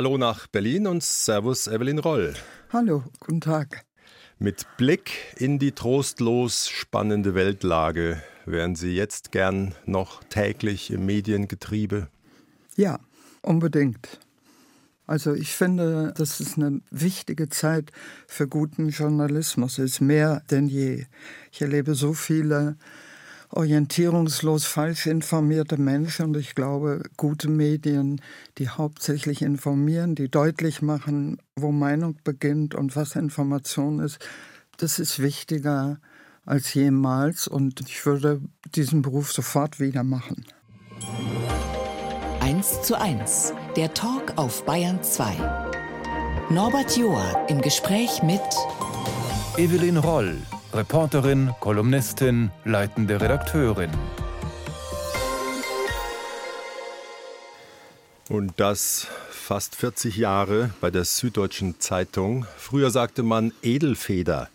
Hallo nach Berlin und Servus Evelyn Roll. Hallo, guten Tag. Mit Blick in die trostlos spannende Weltlage wären Sie jetzt gern noch täglich im Mediengetriebe? Ja, unbedingt. Also ich finde, dass es eine wichtige Zeit für guten Journalismus ist, mehr denn je. Ich erlebe so viele orientierungslos falsch informierte Menschen und ich glaube, gute Medien, die hauptsächlich informieren, die deutlich machen, wo Meinung beginnt und was Information ist, das ist wichtiger als jemals und ich würde diesen Beruf sofort wieder machen. 1 zu 1, der Talk auf Bayern 2. Norbert Joa im Gespräch mit Evelyn Roll, Reporterin, Kolumnistin, leitende Redakteurin. Und das fast 40 Jahre bei der Süddeutschen Zeitung. Früher sagte man Edelfeder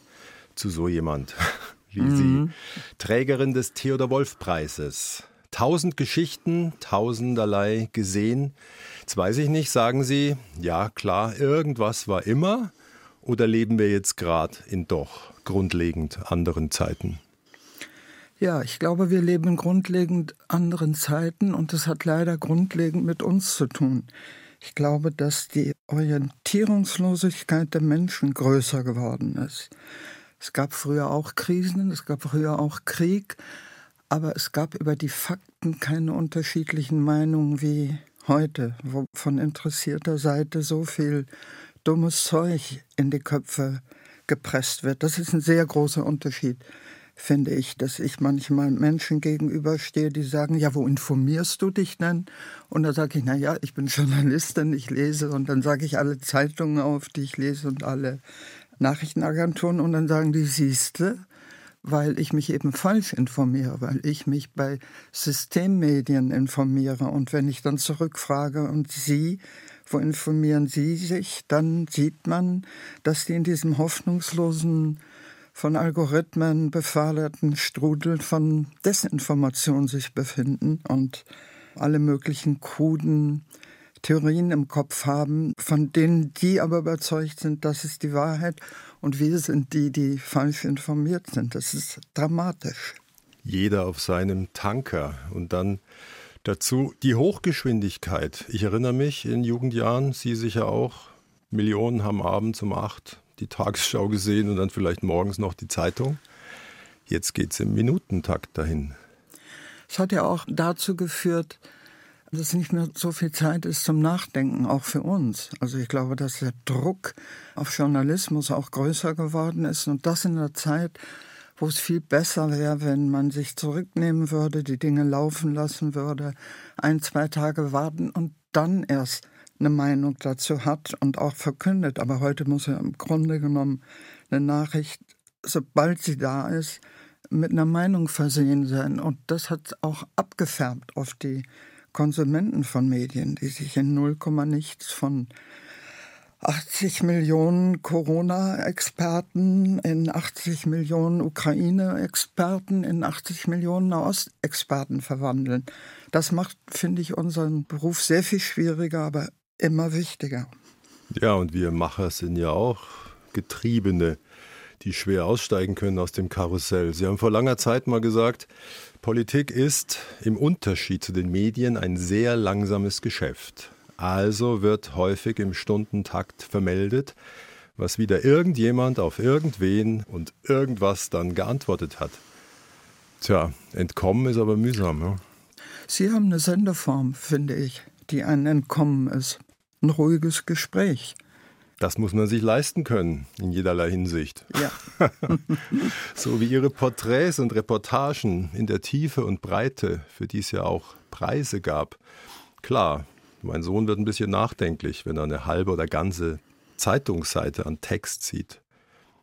zu so jemand wie mhm. Sie. Trägerin des Theodor Wolf Preises. Tausend Geschichten, tausenderlei gesehen. Jetzt weiß ich nicht, sagen Sie, ja klar, irgendwas war immer. Oder leben wir jetzt gerade in doch grundlegend anderen Zeiten? Ja, ich glaube, wir leben in grundlegend anderen Zeiten und das hat leider grundlegend mit uns zu tun. Ich glaube, dass die Orientierungslosigkeit der Menschen größer geworden ist. Es gab früher auch Krisen, es gab früher auch Krieg, aber es gab über die Fakten keine unterschiedlichen Meinungen wie heute, wo von interessierter Seite so viel dummes Zeug in die Köpfe gepresst wird. Das ist ein sehr großer Unterschied, finde ich, dass ich manchmal Menschen gegenüberstehe, die sagen, ja, wo informierst du dich denn? Und da sage ich, na ja, ich bin Journalistin, ich lese und dann sage ich alle Zeitungen auf, die ich lese und alle Nachrichtenagenturen und dann sagen die, siehste, weil ich mich eben falsch informiere, weil ich mich bei Systemmedien informiere. Und wenn ich dann zurückfrage und Sie, wo informieren Sie sich, dann sieht man, dass die in diesem hoffnungslosen, von Algorithmen beförderten Strudel von Desinformation sich befinden und alle möglichen kruden Theorien im Kopf haben, von denen die aber überzeugt sind, das ist die Wahrheit und wir sind die, die falsch informiert sind. Das ist dramatisch. Jeder auf seinem Tanker und dann Dazu die Hochgeschwindigkeit. Ich erinnere mich in Jugendjahren, Sie sicher auch, Millionen haben abends um acht die Tagesschau gesehen und dann vielleicht morgens noch die Zeitung. Jetzt geht es im Minutentakt dahin. Es hat ja auch dazu geführt, dass nicht mehr so viel Zeit ist zum Nachdenken, auch für uns. Also ich glaube, dass der Druck auf Journalismus auch größer geworden ist und das in einer Zeit, wo es viel besser wäre, wenn man sich zurücknehmen würde, die Dinge laufen lassen würde, ein, zwei Tage warten und dann erst eine Meinung dazu hat und auch verkündet. Aber heute muss ja im Grunde genommen eine Nachricht, sobald sie da ist, mit einer Meinung versehen sein. Und das hat auch abgefärbt auf die Konsumenten von Medien, die sich in null nichts von 80 Millionen Corona-Experten, in 80 Millionen Ukraine-Experten, in 80 Millionen Nahost-Experten verwandeln. Das macht, finde ich, unseren Beruf sehr viel schwieriger, aber immer wichtiger. Ja, und wir Macher sind ja auch Getriebene, die schwer aussteigen können aus dem Karussell. Sie haben vor langer Zeit mal gesagt, Politik ist im Unterschied zu den Medien ein sehr langsames Geschäft. Also wird häufig im Stundentakt vermeldet, was wieder irgendjemand auf irgendwen und irgendwas dann geantwortet hat. Tja, entkommen ist aber mühsam. Ja? Sie haben eine Sendeform, finde ich, die ein Entkommen ist. Ein ruhiges Gespräch. Das muss man sich leisten können, in jederlei Hinsicht. Ja. so wie Ihre Porträts und Reportagen in der Tiefe und Breite, für die es ja auch Preise gab. Klar, mein Sohn wird ein bisschen nachdenklich, wenn er eine halbe oder ganze Zeitungsseite an Text sieht.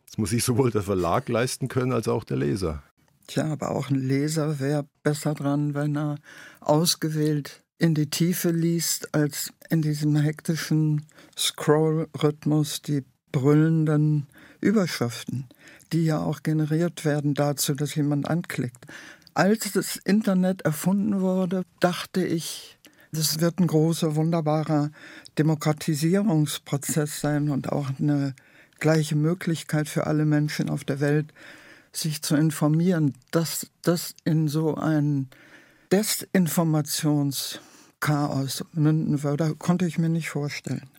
Das muss sich sowohl der Verlag leisten können als auch der Leser. Tja, aber auch ein Leser wäre besser dran, wenn er ausgewählt in die Tiefe liest, als in diesem hektischen Scroll-Rhythmus die brüllenden Überschriften, die ja auch generiert werden dazu, dass jemand anklickt. Als das Internet erfunden wurde, dachte ich, Das wird ein großer, wunderbarer Demokratisierungsprozess sein und auch eine gleiche Möglichkeit für alle Menschen auf der Welt, sich zu informieren, dass das in so ein Desinformationschaos münden würde, konnte ich mir nicht vorstellen.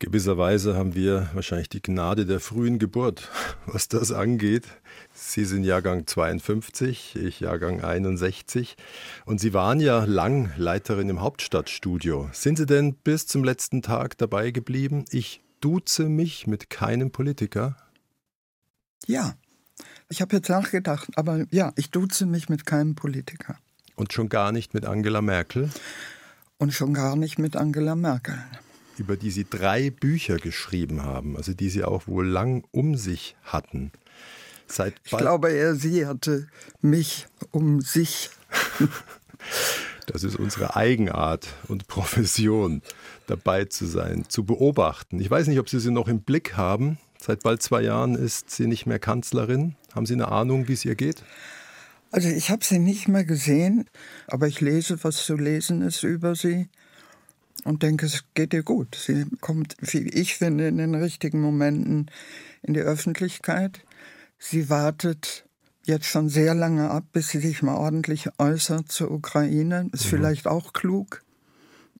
Gewisserweise haben wir wahrscheinlich die Gnade der frühen Geburt, was das angeht. Sie sind Jahrgang 52, ich Jahrgang 61. Und Sie waren ja lang Leiterin im Hauptstadtstudio. Sind Sie denn bis zum letzten Tag dabei geblieben? Ich duze mich mit keinem Politiker? Ja, ich habe jetzt nachgedacht, aber ja, ich duze mich mit keinem Politiker. Und schon gar nicht mit Angela Merkel? Und schon gar nicht mit Angela Merkel über die Sie drei Bücher geschrieben haben, also die Sie auch wohl lang um sich hatten. Seit ich glaube, er, sie hatte mich um sich. Das ist unsere Eigenart und Profession, dabei zu sein, zu beobachten. Ich weiß nicht, ob Sie sie noch im Blick haben. Seit bald zwei Jahren ist sie nicht mehr Kanzlerin. Haben Sie eine Ahnung, wie es ihr geht? Also ich habe sie nicht mehr gesehen, aber ich lese, was zu lesen ist über sie und denke, es geht ihr gut. Sie kommt, wie ich finde, in den richtigen Momenten in die Öffentlichkeit. Sie wartet jetzt schon sehr lange ab, bis sie sich mal ordentlich äußert zur Ukraine. Ist mhm. vielleicht auch klug.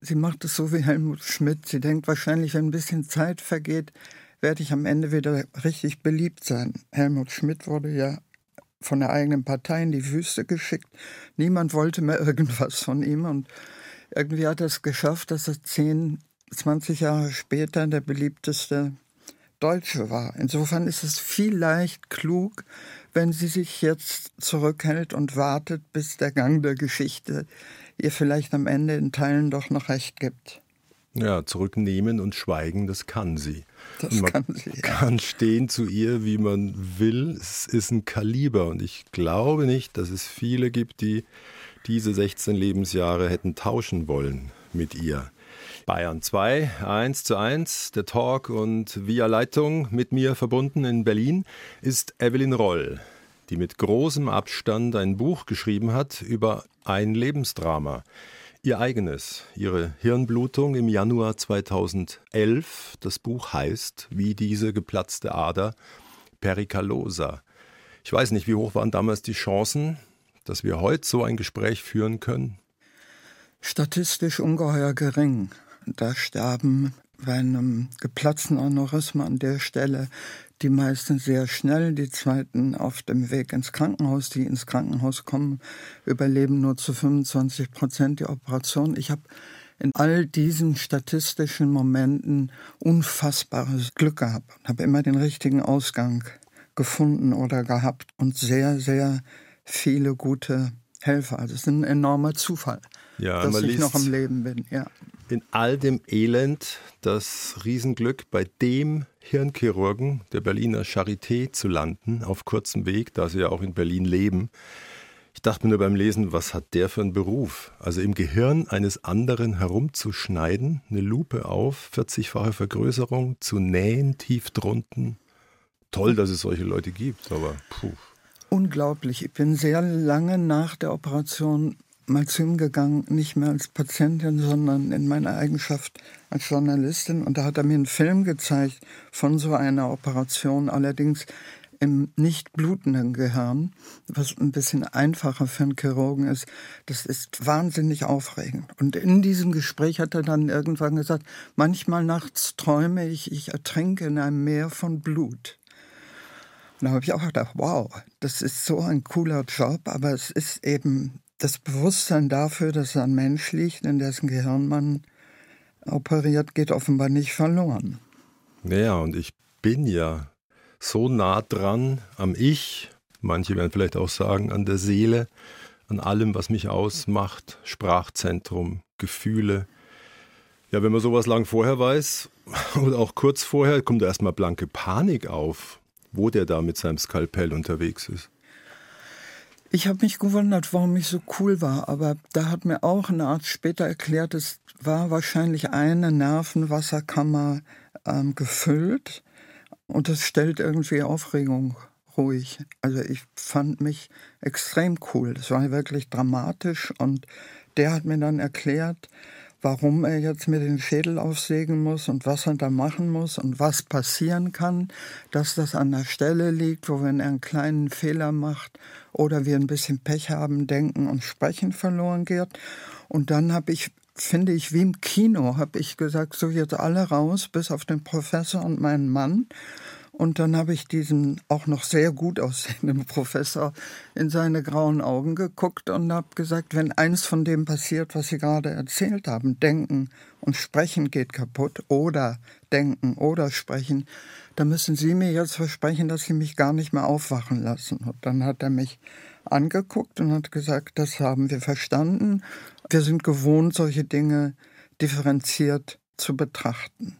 Sie macht es so wie Helmut Schmidt. Sie denkt wahrscheinlich, wenn ein bisschen Zeit vergeht, werde ich am Ende wieder richtig beliebt sein. Helmut Schmidt wurde ja von der eigenen Partei in die Wüste geschickt. Niemand wollte mehr irgendwas von ihm und irgendwie hat er es geschafft, dass er 10, 20 Jahre später der beliebteste Deutsche war. Insofern ist es vielleicht klug, wenn sie sich jetzt zurückhält und wartet, bis der Gang der Geschichte ihr vielleicht am Ende in Teilen doch noch recht gibt. Ja, zurücknehmen und schweigen, das kann sie. Das man kann sie. Ja. kann stehen zu ihr, wie man will. Es ist ein Kaliber und ich glaube nicht, dass es viele gibt, die diese 16 Lebensjahre hätten tauschen wollen mit ihr. Bayern 2, 1 zu 1, der Talk und via Leitung mit mir verbunden in Berlin ist Evelyn Roll, die mit großem Abstand ein Buch geschrieben hat über ein Lebensdrama. Ihr eigenes, ihre Hirnblutung im Januar 2011. Das Buch heißt, wie diese geplatzte Ader, Pericalosa. Ich weiß nicht, wie hoch waren damals die Chancen, dass wir heute so ein Gespräch führen können? Statistisch ungeheuer gering. Da sterben bei einem geplatzten Aneurysma an der Stelle die meisten sehr schnell, die zweiten auf dem Weg ins Krankenhaus. Die ins Krankenhaus kommen, überleben nur zu 25 Prozent die Operation. Ich habe in all diesen statistischen Momenten unfassbares Glück gehabt, habe immer den richtigen Ausgang gefunden oder gehabt und sehr, sehr viele gute Helfer. Also es ist ein enormer Zufall, ja, dass ich noch am Leben bin. Ja. In all dem Elend das Riesenglück, bei dem Hirnchirurgen der Berliner Charité zu landen, auf kurzem Weg, da sie ja auch in Berlin leben. Ich dachte mir nur beim Lesen, was hat der für einen Beruf? Also im Gehirn eines anderen herumzuschneiden, eine Lupe auf, 40-fache Vergrößerung, zu nähen, tief drunten. Toll, dass es solche Leute gibt, aber puh. Unglaublich. Ich bin sehr lange nach der Operation mal zu ihm gegangen, nicht mehr als Patientin, sondern in meiner Eigenschaft als Journalistin. Und da hat er mir einen Film gezeigt von so einer Operation, allerdings im nicht blutenden Gehirn, was ein bisschen einfacher für einen Chirurgen ist. Das ist wahnsinnig aufregend. Und in diesem Gespräch hat er dann irgendwann gesagt, manchmal nachts träume ich, ich ertrinke in einem Meer von Blut. Und da habe ich auch gedacht, wow, das ist so ein cooler Job, aber es ist eben das Bewusstsein dafür, dass ein Mensch liegt, in dessen Gehirn man operiert, geht offenbar nicht verloren. Naja, und ich bin ja so nah dran am Ich, manche werden vielleicht auch sagen, an der Seele, an allem, was mich ausmacht, Sprachzentrum, Gefühle. Ja, wenn man sowas lang vorher weiß oder auch kurz vorher, kommt da erstmal blanke Panik auf wo der da mit seinem Skalpell unterwegs ist. Ich habe mich gewundert, warum ich so cool war, aber da hat mir auch ein Arzt später erklärt, es war wahrscheinlich eine Nervenwasserkammer ähm, gefüllt und das stellt irgendwie Aufregung ruhig. Also ich fand mich extrem cool. Das war wirklich dramatisch und der hat mir dann erklärt, warum er jetzt mir den Schädel aufsägen muss und was er da machen muss und was passieren kann, dass das an der Stelle liegt, wo wenn er einen kleinen Fehler macht oder wir ein bisschen Pech haben, denken und sprechen verloren geht. Und dann habe ich finde ich, wie im Kino, habe ich gesagt, so jetzt alle raus, bis auf den Professor und meinen Mann. Und dann habe ich diesen auch noch sehr gut aussehenden Professor in seine grauen Augen geguckt und habe gesagt, wenn eins von dem passiert, was Sie gerade erzählt haben, denken und sprechen geht kaputt oder denken oder sprechen, dann müssen Sie mir jetzt versprechen, dass Sie mich gar nicht mehr aufwachen lassen. Und dann hat er mich angeguckt und hat gesagt, das haben wir verstanden. Wir sind gewohnt, solche Dinge differenziert zu betrachten.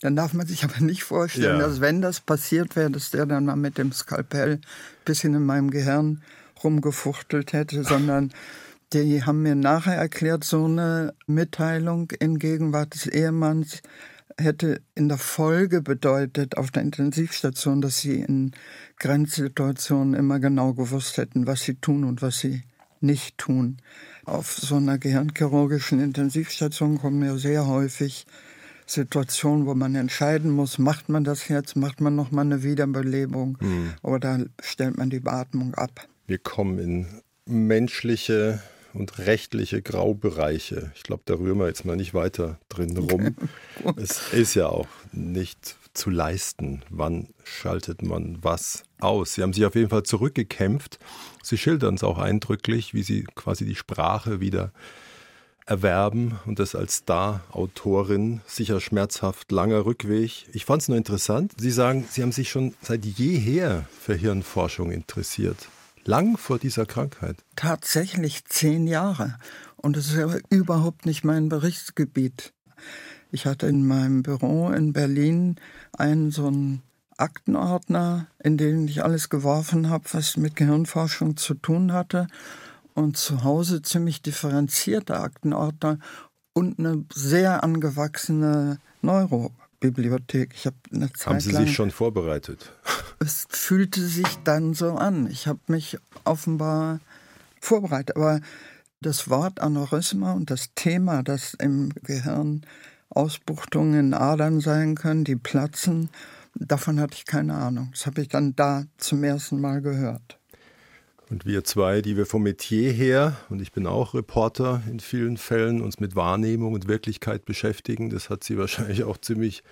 Dann darf man sich aber nicht vorstellen, ja. dass wenn das passiert wäre, dass der dann mal mit dem Skalpell ein bisschen in meinem Gehirn rumgefuchtelt hätte, sondern die haben mir nachher erklärt, so eine Mitteilung in Gegenwart des Ehemanns hätte in der Folge bedeutet auf der Intensivstation, dass sie in Grenzsituationen immer genau gewusst hätten, was sie tun und was sie nicht tun. Auf so einer gehirnchirurgischen Intensivstation kommen ja sehr häufig Situation, wo man entscheiden muss, macht man das jetzt, macht man noch mal eine Wiederbelebung mhm. oder stellt man die Beatmung ab. Wir kommen in menschliche und rechtliche Graubereiche. Ich glaube, da rühren wir jetzt mal nicht weiter drin rum. es ist ja auch nicht zu leisten. Wann schaltet man was aus? Sie haben sich auf jeden Fall zurückgekämpft. Sie schildern es auch eindrücklich, wie Sie quasi die Sprache wieder erwerben und das als Star-Autorin. Sicher schmerzhaft, langer Rückweg. Ich fand es nur interessant. Sie sagen, Sie haben sich schon seit jeher für Hirnforschung interessiert. Lang vor dieser Krankheit. Tatsächlich zehn Jahre. Und es ist ja überhaupt nicht mein Berichtsgebiet. Ich hatte in meinem Büro in Berlin einen so einen Aktenordner, in den ich alles geworfen habe, was mit Gehirnforschung zu tun hatte und zu Hause ziemlich differenzierte Aktenordner und eine sehr angewachsene Neurobibliothek. Ich habe eine Zeit Haben Sie lang, sich schon vorbereitet? Es fühlte sich dann so an. Ich habe mich offenbar vorbereitet. Aber das Wort Aneurysma und das Thema, das im Gehirn Ausbuchtungen in Adern sein können, die platzen, davon hatte ich keine Ahnung. Das habe ich dann da zum ersten Mal gehört. Und wir zwei, die wir vom Metier her, und ich bin auch Reporter in vielen Fällen, uns mit Wahrnehmung und Wirklichkeit beschäftigen, das hat sie wahrscheinlich auch ziemlich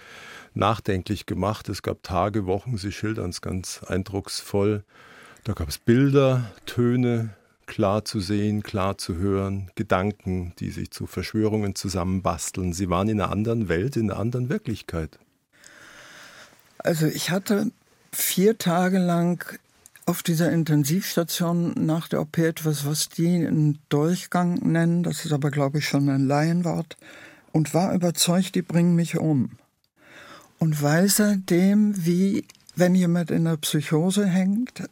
nachdenklich gemacht. Es gab Tage, Wochen, sie schildern es ganz eindrucksvoll. Da gab es Bilder, Töne, klar zu sehen, klar zu hören, Gedanken, die sich zu Verschwörungen zusammenbasteln. Sie waren in einer anderen Welt, in einer anderen Wirklichkeit. Also ich hatte vier Tage lang auf dieser Intensivstation nach der OP etwas, was die einen Durchgang nennen. Das ist aber, glaube ich, schon ein Laienwort. Und war überzeugt, die bringen mich um. Und weiß seitdem, wie, wenn jemand in der Psychose hängt,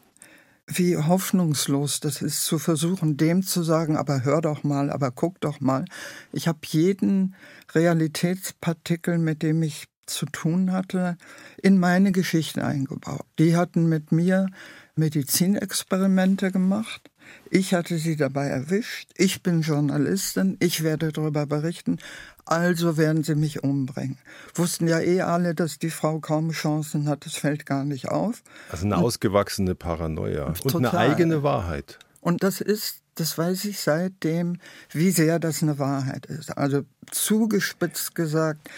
wie hoffnungslos das ist, zu versuchen, dem zu sagen, aber hör doch mal, aber guck doch mal. Ich habe jeden Realitätspartikel, mit dem ich zu tun hatte, in meine Geschichte eingebaut. Die hatten mit mir Medizinexperimente gemacht. Ich hatte sie dabei erwischt. Ich bin Journalistin. Ich werde darüber berichten. Also werden sie mich umbringen. Wussten ja eh alle, dass die Frau kaum Chancen hat. Das fällt gar nicht auf. Also eine ausgewachsene Paranoia und total. eine eigene Wahrheit. Und das ist, das weiß ich seitdem, wie sehr das eine Wahrheit ist. Also zugespitzt gesagt,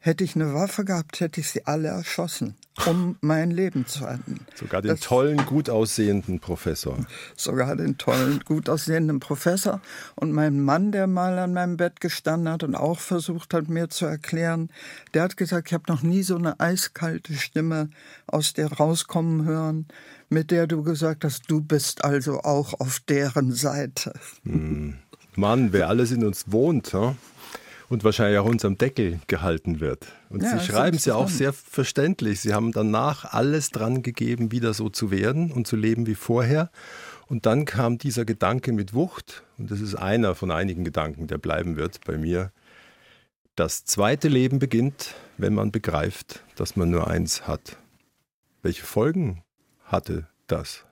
Hätte ich eine Waffe gehabt, hätte ich sie alle erschossen, um mein Leben zu retten. Sogar den das, tollen, gut aussehenden Professor. Sogar den tollen, gut aussehenden Professor. Und mein Mann, der mal an meinem Bett gestanden hat und auch versucht hat, mir zu erklären, der hat gesagt, ich habe noch nie so eine eiskalte Stimme aus der rauskommen hören, mit der du gesagt hast, du bist also auch auf deren Seite. Hm. Mann, wer alles in uns wohnt, hm? Und wahrscheinlich auch unterm Deckel gehalten wird. Und ja, Sie schreiben es ja auch sehr verständlich. Sie haben danach alles dran gegeben, wieder so zu werden und zu leben wie vorher. Und dann kam dieser Gedanke mit Wucht, und das ist einer von einigen Gedanken, der bleiben wird bei mir. Das zweite Leben beginnt, wenn man begreift, dass man nur eins hat. Welche Folgen hatte das?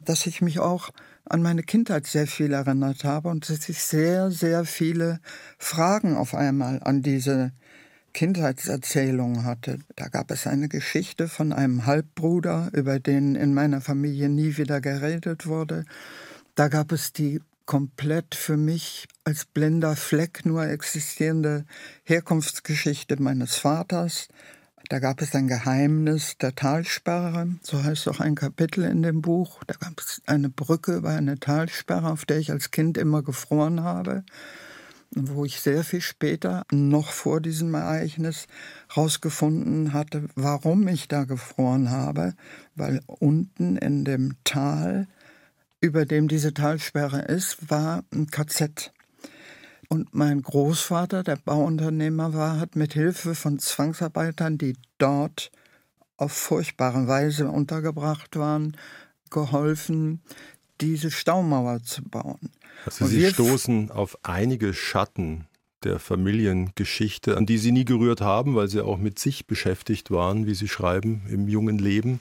Dass ich mich auch an meine Kindheit sehr viel erinnert habe und dass ich sehr, sehr viele Fragen auf einmal an diese Kindheitserzählung hatte. Da gab es eine Geschichte von einem Halbbruder, über den in meiner Familie nie wieder geredet wurde. Da gab es die komplett für mich als blinder Fleck nur existierende Herkunftsgeschichte meines Vaters. Da gab es ein Geheimnis der Talsperre, so heißt auch ein Kapitel in dem Buch. Da gab es eine Brücke über eine Talsperre, auf der ich als Kind immer gefroren habe wo ich sehr viel später, noch vor diesem Ereignis, herausgefunden hatte, warum ich da gefroren habe, weil unten in dem Tal, über dem diese Talsperre ist, war ein KZ. Und mein Großvater, der Bauunternehmer war, hat mit Hilfe von Zwangsarbeitern, die dort auf furchtbare Weise untergebracht waren, geholfen, diese Staumauer zu bauen. Also Sie stoßen auf einige Schatten der Familiengeschichte, an die Sie nie gerührt haben, weil Sie auch mit sich beschäftigt waren, wie Sie schreiben, im jungen Leben.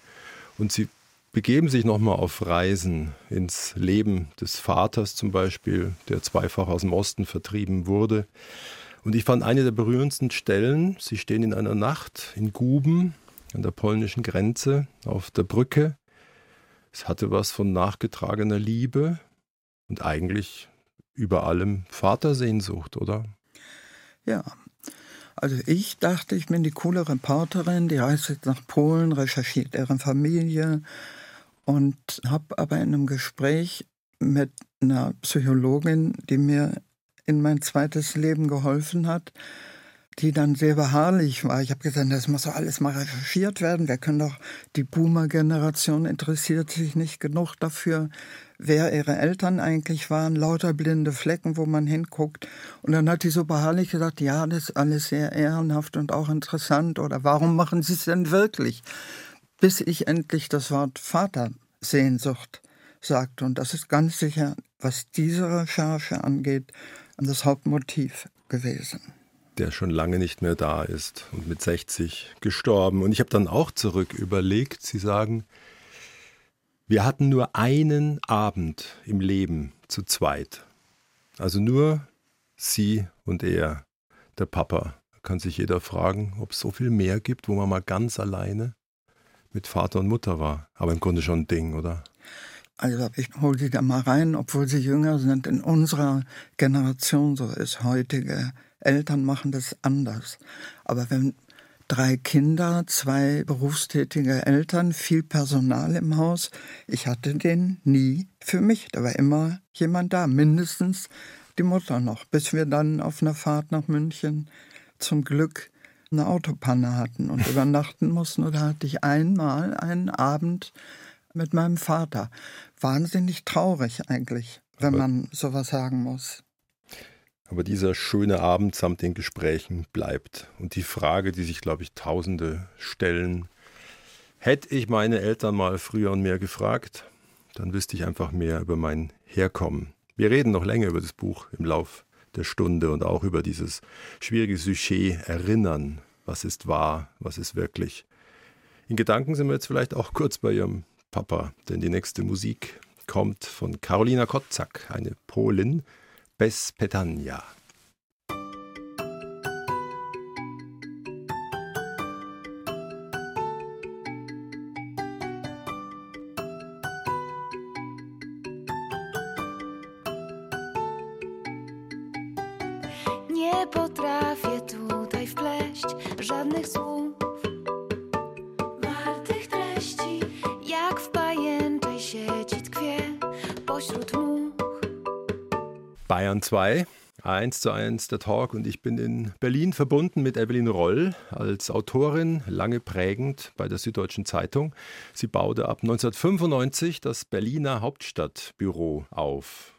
Und Sie begeben sich nochmal auf Reisen ins Leben des Vaters zum Beispiel, der zweifach aus dem Osten vertrieben wurde. Und ich fand eine der berührendsten Stellen, Sie stehen in einer Nacht in Guben an der polnischen Grenze auf der Brücke. Es hatte was von nachgetragener Liebe, und eigentlich über allem Vatersehnsucht, oder? Ja. Also ich dachte, ich bin die coole Reporterin, die reist jetzt nach Polen, recherchiert deren Familie und habe aber in einem Gespräch mit einer Psychologin, die mir in mein zweites Leben geholfen hat, die dann sehr beharrlich war. Ich habe gesagt, das muss doch alles mal recherchiert werden. Wir können doch, die Boomer-Generation interessiert sich nicht genug dafür, wer ihre Eltern eigentlich waren, lauter blinde Flecken, wo man hinguckt. Und dann hat die so beharrlich gesagt, ja, das ist alles sehr ehrenhaft und auch interessant. Oder warum machen Sie es denn wirklich? Bis ich endlich das Wort Vatersehnsucht sagte. Und das ist ganz sicher, was diese Recherche angeht, das Hauptmotiv gewesen der schon lange nicht mehr da ist und mit 60 gestorben. Und ich habe dann auch zurück überlegt, Sie sagen, wir hatten nur einen Abend im Leben zu zweit. Also nur Sie und er, der Papa. Kann sich jeder fragen, ob es so viel mehr gibt, wo man mal ganz alleine mit Vater und Mutter war. Aber im Grunde schon ein Ding, oder? Also ich hole Sie da mal rein, obwohl Sie jünger sind. In unserer Generation, so ist heutige Eltern machen das anders. Aber wenn drei Kinder, zwei berufstätige Eltern, viel Personal im Haus, ich hatte den nie für mich. Da war immer jemand da, mindestens die Mutter noch, bis wir dann auf einer Fahrt nach München zum Glück eine Autopanne hatten und übernachten mussten. Oder hatte ich einmal einen Abend mit meinem Vater. Wahnsinnig traurig eigentlich, wenn man sowas sagen muss. Aber dieser schöne Abend samt den Gesprächen bleibt. Und die Frage, die sich, glaube ich, Tausende stellen, hätte ich meine Eltern mal früher und mehr gefragt, dann wüsste ich einfach mehr über mein Herkommen. Wir reden noch länger über das Buch im Lauf der Stunde und auch über dieses schwierige Sujet Erinnern. Was ist wahr? Was ist wirklich? In Gedanken sind wir jetzt vielleicht auch kurz bei Ihrem Papa, denn die nächste Musik kommt von Karolina Kotzak, eine Polin, bez Bayern 2. 1 zu 1 der Talk und ich bin in Berlin verbunden mit Evelyn Roll als Autorin, lange prägend bei der Süddeutschen Zeitung. Sie baute ab 1995 das Berliner Hauptstadtbüro auf.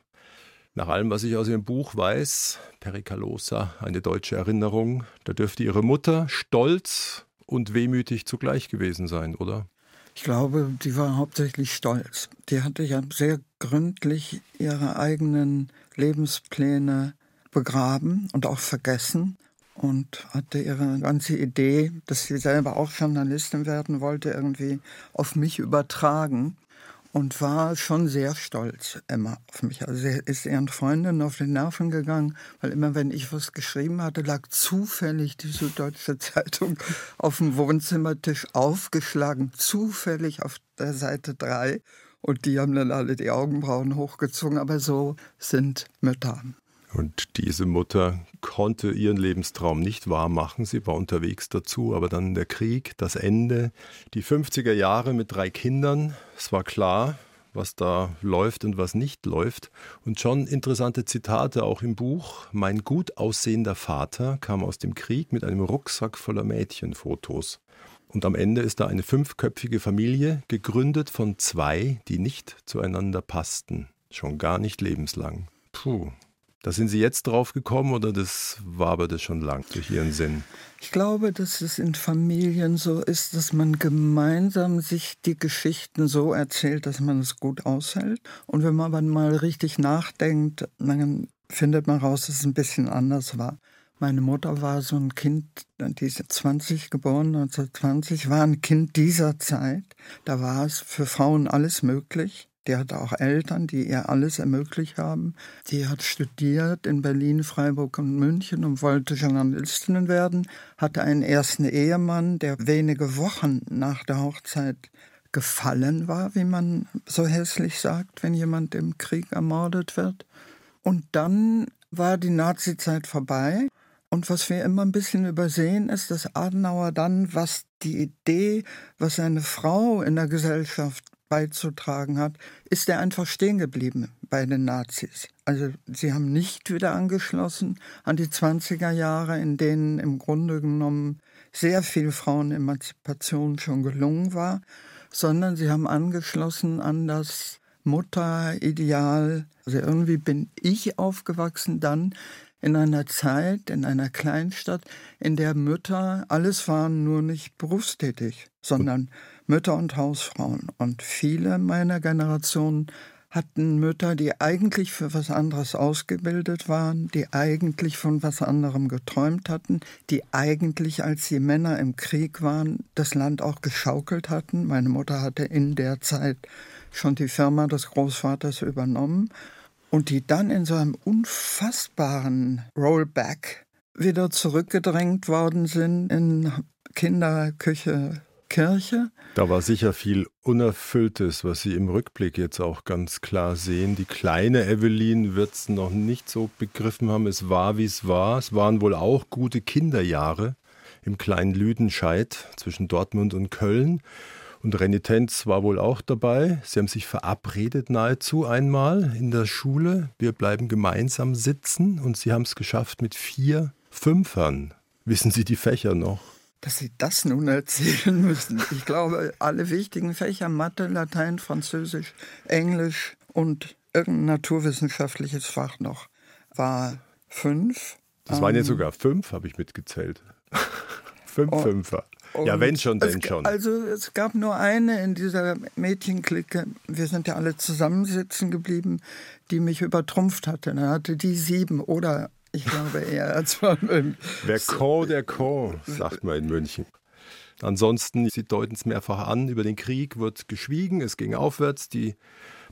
Nach allem, was ich aus ihrem Buch weiß, Pericalosa, eine deutsche Erinnerung, da dürfte ihre Mutter stolz und wehmütig zugleich gewesen sein, oder? Ich glaube, die war hauptsächlich stolz. Die hatte ja sehr gründlich ihre eigenen Lebenspläne begraben und auch vergessen und hatte ihre ganze Idee, dass sie selber auch Journalistin werden wollte, irgendwie auf mich übertragen. und war schon sehr stolz immer auf mich. Also sie ist ihren Freundinnen auf den Nerven gegangen, weil immer wenn ich was geschrieben hatte, lag zufällig die Süddeutsche Zeitung auf dem Wohnzimmertisch aufgeschlagen, zufällig auf der Seite 3. Und die haben dann alle die Augenbrauen hochgezogen. Aber so sind Mütter. Und diese Mutter konnte ihren Lebenstraum nicht wahr machen. Sie war unterwegs dazu, aber dann der Krieg, das Ende, die 50er Jahre mit drei Kindern. Es war klar, was da läuft und was nicht läuft. Und schon interessante Zitate auch im Buch. Mein gut aussehender Vater kam aus dem Krieg mit einem Rucksack voller Mädchenfotos. Und am Ende ist da eine fünfköpfige Familie, gegründet von zwei, die nicht zueinander passten. Schon gar nicht lebenslang. Puh, da sind Sie jetzt drauf gekommen oder das war aber das schon lang durch Ihren Sinn? Ich glaube, dass es in Familien so ist, dass man gemeinsam sich die Geschichten so erzählt, dass man es gut aushält. Und wenn man aber mal richtig nachdenkt, dann findet man raus, dass es ein bisschen anders war. Meine Mutter war so ein Kind, die ist 20 geboren, 1920, war ein Kind dieser Zeit. Da war es für Frauen alles möglich. Die hatte auch Eltern, die ihr alles ermöglicht haben. Die hat studiert in Berlin, Freiburg und München und wollte Journalistin werden. Hatte einen ersten Ehemann, der wenige Wochen nach der Hochzeit gefallen war, wie man so hässlich sagt, wenn jemand im Krieg ermordet wird. Und dann war die Nazizeit vorbei. Und was wir immer ein bisschen übersehen, ist, dass Adenauer dann, was die Idee, was eine Frau in der Gesellschaft beizutragen hat, ist er einfach stehen geblieben bei den Nazis. Also sie haben nicht wieder angeschlossen an die 20er Jahre, in denen im Grunde genommen sehr viel Frauenemanzipation schon gelungen war, sondern sie haben angeschlossen an das Mutterideal. Also irgendwie bin ich aufgewachsen dann in einer Zeit, in einer Kleinstadt, in der Mütter, alles waren nur nicht berufstätig, sondern Mütter und Hausfrauen. Und viele meiner Generation hatten Mütter, die eigentlich für was anderes ausgebildet waren, die eigentlich von was anderem geträumt hatten, die eigentlich, als die Männer im Krieg waren, das Land auch geschaukelt hatten. Meine Mutter hatte in der Zeit schon die Firma des Großvaters übernommen und die dann in so einem unfassbaren Rollback wieder zurückgedrängt worden sind in Kinderküche, Kirche. Da war sicher viel Unerfülltes, was Sie im Rückblick jetzt auch ganz klar sehen. Die kleine Evelyn wird es noch nicht so begriffen haben. Es war, wie es war. Es waren wohl auch gute Kinderjahre im kleinen Lüdenscheid zwischen Dortmund und Köln. Und Renitenz war wohl auch dabei. Sie haben sich verabredet nahezu einmal in der Schule. Wir bleiben gemeinsam sitzen und Sie haben es geschafft mit vier Fünfern. Wissen Sie die Fächer noch? dass Sie das nun erzählen müssen. Ich glaube, alle wichtigen Fächer, Mathe, Latein, Französisch, Englisch und irgendein naturwissenschaftliches Fach noch, war fünf. Das waren jetzt ähm, sogar fünf, habe ich mitgezählt. fünf und, ja, wenn schon, denn schon. Also es gab nur eine in dieser Mädchenklicke, wir sind ja alle zusammensitzen geblieben, die mich übertrumpft hatte. Dann hatte die sieben oder ich glaube eher als Wer Co, der Co, sagt man in München. Ansonsten, Sie deuten es mehrfach an, über den Krieg wird geschwiegen, es ging aufwärts, die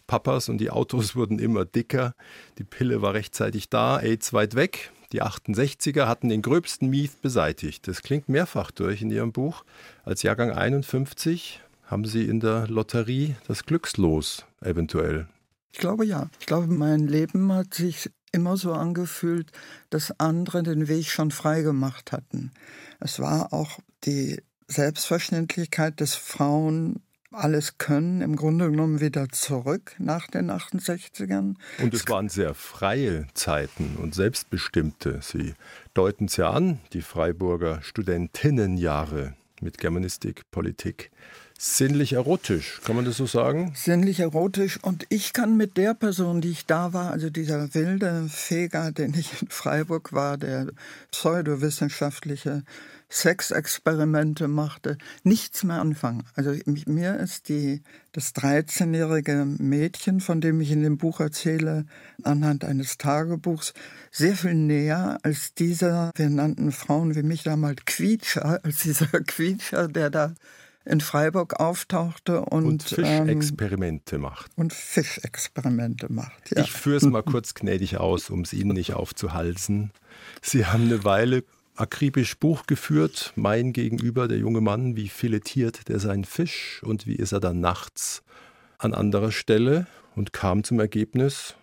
Papas und die Autos wurden immer dicker, die Pille war rechtzeitig da, AIDS weit weg. Die 68er hatten den gröbsten Mief beseitigt. Das klingt mehrfach durch in Ihrem Buch. Als Jahrgang 51 haben Sie in der Lotterie das Glückslos eventuell. Ich glaube ja. Ich glaube, mein Leben hat sich immer so angefühlt, dass andere den Weg schon frei gemacht hatten. Es war auch die Selbstverständlichkeit, dass Frauen alles können, im Grunde genommen wieder zurück nach den 68ern. Und es waren sehr freie Zeiten und selbstbestimmte. Sie deuten es ja an, die Freiburger Studentinnenjahre mit Germanistik, Politik sinnlich erotisch, kann man das so sagen? Sinnlich erotisch. Und ich kann mit der Person, die ich da war, also dieser wilde Feger, den ich in Freiburg war, der pseudowissenschaftliche Sexexperimente machte, nichts mehr anfangen. Also mir ist die, das 13-jährige Mädchen, von dem ich in dem Buch erzähle, anhand eines Tagebuchs, sehr viel näher als dieser, wir nannten Frauen wie mich damals Quietscher, als dieser Quietscher, der da in Freiburg auftauchte und, und Fischexperimente ähm, macht. Und Fischexperimente macht, ja. Ich führe es mal kurz gnädig aus, um es Ihnen nicht aufzuhalsen. Sie haben eine Weile akribisch Buch geführt, mein Gegenüber, der junge Mann, wie filetiert der seinen Fisch und wie ist er dann nachts an anderer Stelle und kam zum Ergebnis,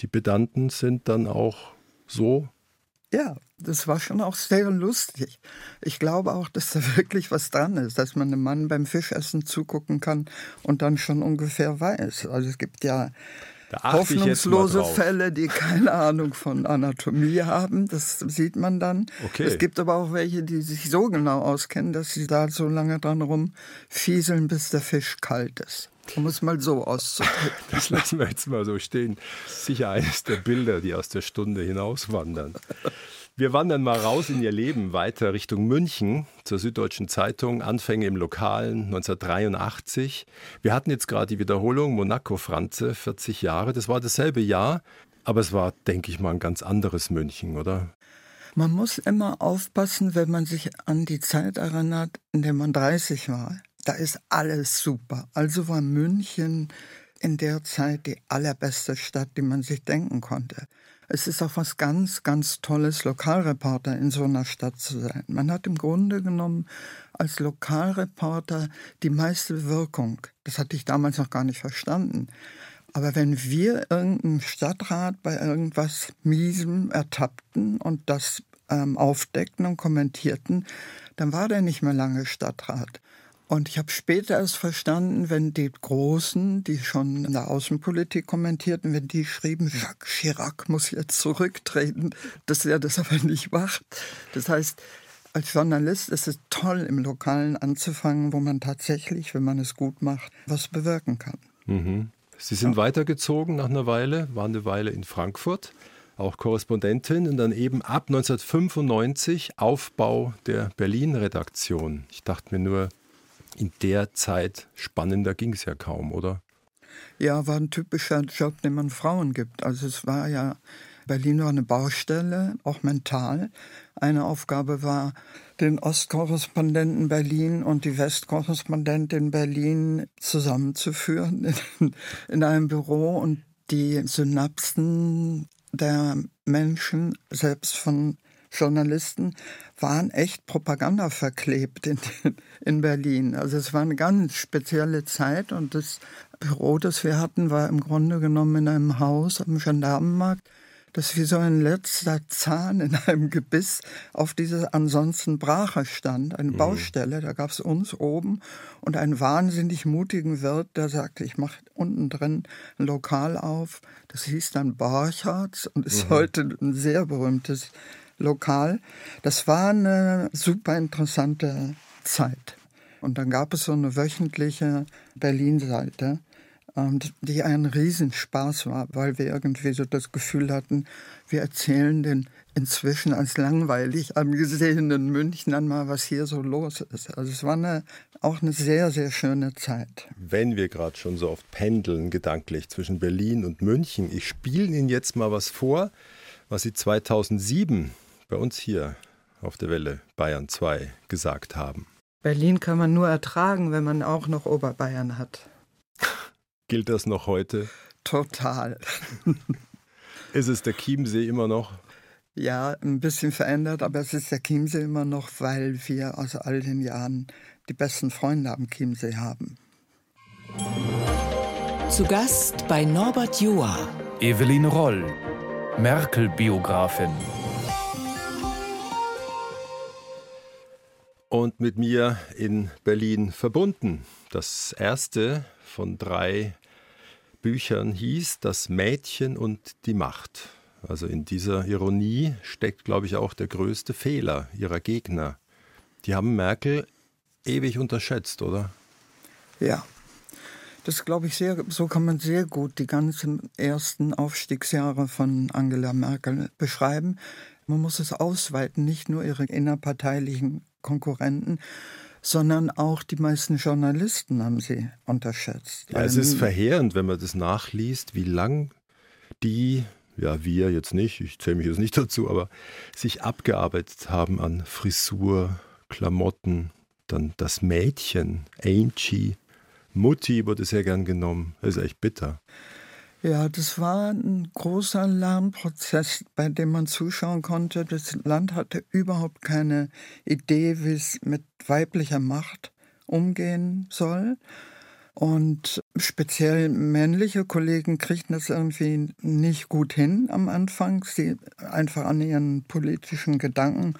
die Pedanten sind dann auch so ja, das war schon auch sehr lustig. Ich glaube auch, dass da wirklich was dran ist, dass man einem Mann beim Fischessen zugucken kann und dann schon ungefähr weiß. Also es gibt ja hoffnungslose Fälle, die keine Ahnung von Anatomie haben. Das sieht man dann. Okay. Es gibt aber auch welche, die sich so genau auskennen, dass sie da so lange dran rumfieseln, bis der Fisch kalt ist. Um es mal so auszudrücken. Das lassen wir jetzt mal so stehen. Sicher eines der Bilder, die aus der Stunde hinauswandern. Wir wandern mal raus in ihr Leben, weiter Richtung München, zur Süddeutschen Zeitung, Anfänge im Lokalen 1983. Wir hatten jetzt gerade die Wiederholung, Monaco Franze, 40 Jahre. Das war dasselbe Jahr, aber es war, denke ich mal, ein ganz anderes München, oder? Man muss immer aufpassen, wenn man sich an die Zeit erinnert, in der man 30 war da ist alles super. Also war München in der Zeit die allerbeste Stadt, die man sich denken konnte. Es ist auch was ganz, ganz Tolles, Lokalreporter in so einer Stadt zu sein. Man hat im Grunde genommen als Lokalreporter die meiste Wirkung. Das hatte ich damals noch gar nicht verstanden. Aber wenn wir irgendeinen Stadtrat bei irgendwas Miesem ertappten und das ähm, aufdeckten und kommentierten, dann war der nicht mehr lange Stadtrat. Und ich habe später erst verstanden, wenn die Großen, die schon in der Außenpolitik kommentierten, wenn die schrieben, Jacques Chirac muss jetzt zurücktreten, dass er das aber nicht macht. Das heißt, als Journalist ist es toll, im Lokalen anzufangen, wo man tatsächlich, wenn man es gut macht, was bewirken kann. Mhm. Sie sind ja. weitergezogen nach einer Weile, waren eine Weile in Frankfurt, auch Korrespondentin und dann eben ab 1995 Aufbau der Berlin-Redaktion. Ich dachte mir nur, in der Zeit spannender ging es ja kaum, oder? Ja, war ein typischer Job, den man Frauen gibt. Also es war ja, Berlin war eine Baustelle, auch mental. Eine Aufgabe war, den Ostkorrespondenten Berlin und die Westkorrespondentin Berlin zusammenzuführen in, in einem Büro und die Synapsen der Menschen, selbst von Journalisten, waren echt Propaganda verklebt in, in Berlin. Also es war eine ganz spezielle Zeit und das Büro, das wir hatten, war im Grunde genommen in einem Haus am Gendarmenmarkt, das wie so ein letzter Zahn in einem Gebiss auf diese ansonsten Brache stand, eine mhm. Baustelle. Da gab es uns oben und einen wahnsinnig mutigen Wirt, der sagte, ich mache unten drin ein Lokal auf. Das hieß dann Borchards und ist mhm. heute ein sehr berühmtes Lokal. Das war eine super interessante Zeit. Und dann gab es so eine wöchentliche Berlin-Seite, die ein Riesenspaß war, weil wir irgendwie so das Gefühl hatten, wir erzählen den inzwischen als langweilig angesehenen Münchnern mal, was hier so los ist. Also es war eine, auch eine sehr, sehr schöne Zeit. Wenn wir gerade schon so oft pendeln, gedanklich zwischen Berlin und München, ich spiele Ihnen jetzt mal was vor, was Sie 2007 bei uns hier auf der Welle Bayern 2 gesagt haben. Berlin kann man nur ertragen, wenn man auch noch Oberbayern hat. Gilt das noch heute? Total. ist es der Chiemsee immer noch? Ja, ein bisschen verändert, aber es ist der Chiemsee immer noch, weil wir aus all den Jahren die besten Freunde am Chiemsee haben. Zu Gast bei Norbert Joa. Evelyn Roll, Merkel-Biografin. Und mit mir in Berlin verbunden. Das erste von drei Büchern hieß Das Mädchen und die Macht. Also in dieser Ironie steckt, glaube ich, auch der größte Fehler ihrer Gegner. Die haben Merkel ewig unterschätzt, oder? Ja. Das glaube ich sehr, so kann man sehr gut die ganzen ersten Aufstiegsjahre von Angela Merkel beschreiben. Man muss es ausweiten, nicht nur ihre innerparteilichen Konkurrenten, sondern auch die meisten Journalisten haben sie unterschätzt. Ja, es ist verheerend, wenn man das nachliest, wie lang die, ja wir jetzt nicht, ich zähle mich jetzt nicht dazu, aber sich abgearbeitet haben an Frisur, Klamotten, Dann das Mädchen, Angie, Mutti wurde sehr gern genommen. Das ist echt bitter. Ja, das war ein großer Lernprozess, bei dem man zuschauen konnte. Das Land hatte überhaupt keine Idee, wie es mit weiblicher Macht umgehen soll. Und speziell männliche Kollegen kriegten das irgendwie nicht gut hin am Anfang, sie einfach an ihren politischen Gedanken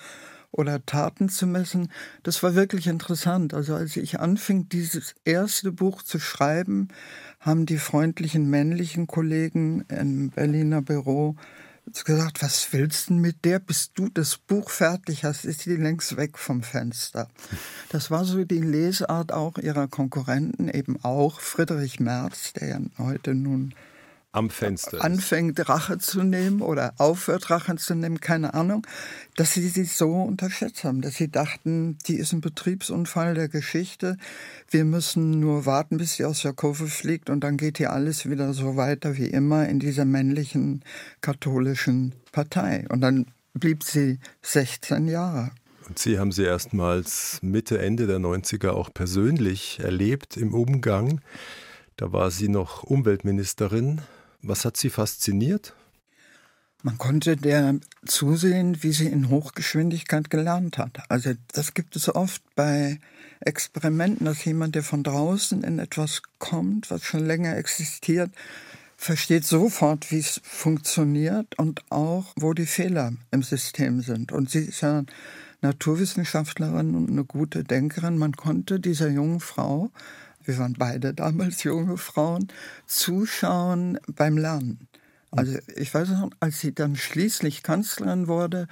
oder Taten zu messen. Das war wirklich interessant. Also als ich anfing, dieses erste Buch zu schreiben, haben die freundlichen männlichen Kollegen im Berliner Büro gesagt, was willst du mit der, bis du das Buch fertig hast, ist die längst weg vom Fenster. Das war so die Lesart auch ihrer Konkurrenten, eben auch Friedrich Merz, der ja heute nun am Fenster anfängt, Rache zu nehmen oder aufhört, Rache zu nehmen, keine Ahnung, dass sie sie so unterschätzt haben, dass sie dachten, die ist ein Betriebsunfall der Geschichte. Wir müssen nur warten, bis sie aus der Kurve fliegt und dann geht hier alles wieder so weiter wie immer in dieser männlichen katholischen Partei. Und dann blieb sie 16 Jahre. Und Sie haben sie erstmals Mitte, Ende der 90er auch persönlich erlebt im Umgang. Da war sie noch Umweltministerin was hat Sie fasziniert? Man konnte der zusehen, wie sie in Hochgeschwindigkeit gelernt hat. Also das gibt es oft bei Experimenten, dass jemand, der von draußen in etwas kommt, was schon länger existiert, versteht sofort, wie es funktioniert und auch, wo die Fehler im System sind. Und sie ist ja Naturwissenschaftlerin und eine gute Denkerin. Man konnte dieser jungen Frau wir waren beide damals junge Frauen, zuschauen beim Lernen. Also ich weiß noch, als sie dann schließlich Kanzlerin wurde,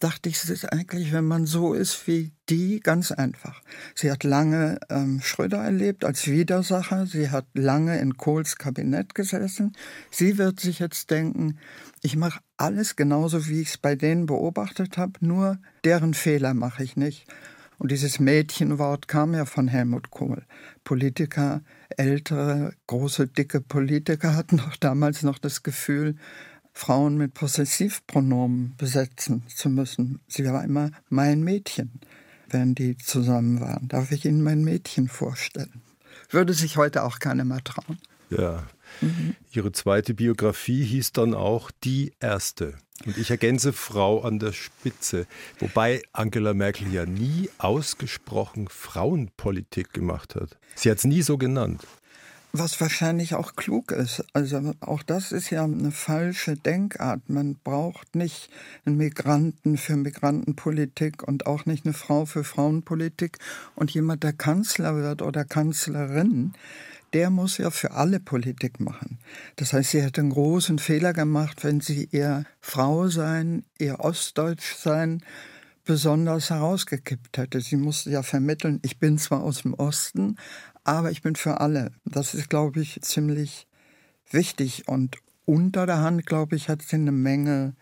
dachte ich, es ist eigentlich, wenn man so ist wie die, ganz einfach. Sie hat lange ähm, Schröder erlebt als Widersacher, sie hat lange in Kohls Kabinett gesessen. Sie wird sich jetzt denken, ich mache alles genauso, wie ich es bei denen beobachtet habe, nur deren Fehler mache ich nicht. Und dieses Mädchenwort kam ja von Helmut Kohl. Politiker, ältere, große, dicke Politiker hatten auch damals noch das Gefühl, Frauen mit Possessivpronomen besetzen zu müssen. Sie war immer mein Mädchen, wenn die zusammen waren. Darf ich Ihnen mein Mädchen vorstellen? Würde sich heute auch keiner mehr trauen. Ja. Mhm. Ihre zweite Biografie hieß dann auch Die Erste. Und ich ergänze Frau an der Spitze. Wobei Angela Merkel ja nie ausgesprochen Frauenpolitik gemacht hat. Sie hat es nie so genannt. Was wahrscheinlich auch klug ist. Also auch das ist ja eine falsche Denkart. Man braucht nicht einen Migranten für Migrantenpolitik und auch nicht eine Frau für Frauenpolitik. Und jemand, der Kanzler wird oder Kanzlerin, der muss ja für alle Politik machen. Das heißt, sie hätte einen großen Fehler gemacht, wenn sie ihr Frau sein, ihr Ostdeutsch sein besonders herausgekippt hätte. Sie musste ja vermitteln, ich bin zwar aus dem Osten, aber ich bin für alle. Das ist, glaube ich, ziemlich wichtig. Und unter der Hand, glaube ich, hat sie eine Menge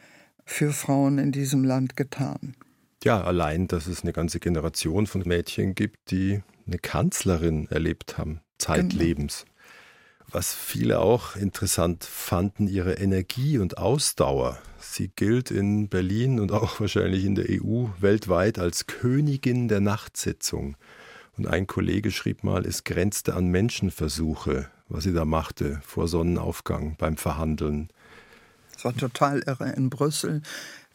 für Frauen in diesem Land getan. Ja, allein, dass es eine ganze Generation von Mädchen gibt, die eine Kanzlerin erlebt haben zeitlebens. Genau. Was viele auch interessant fanden, ihre Energie und Ausdauer. Sie gilt in Berlin und auch wahrscheinlich in der EU weltweit als Königin der Nachtsitzung. Und ein Kollege schrieb mal, es grenzte an Menschenversuche, was sie da machte vor Sonnenaufgang beim Verhandeln. Das war total irre in Brüssel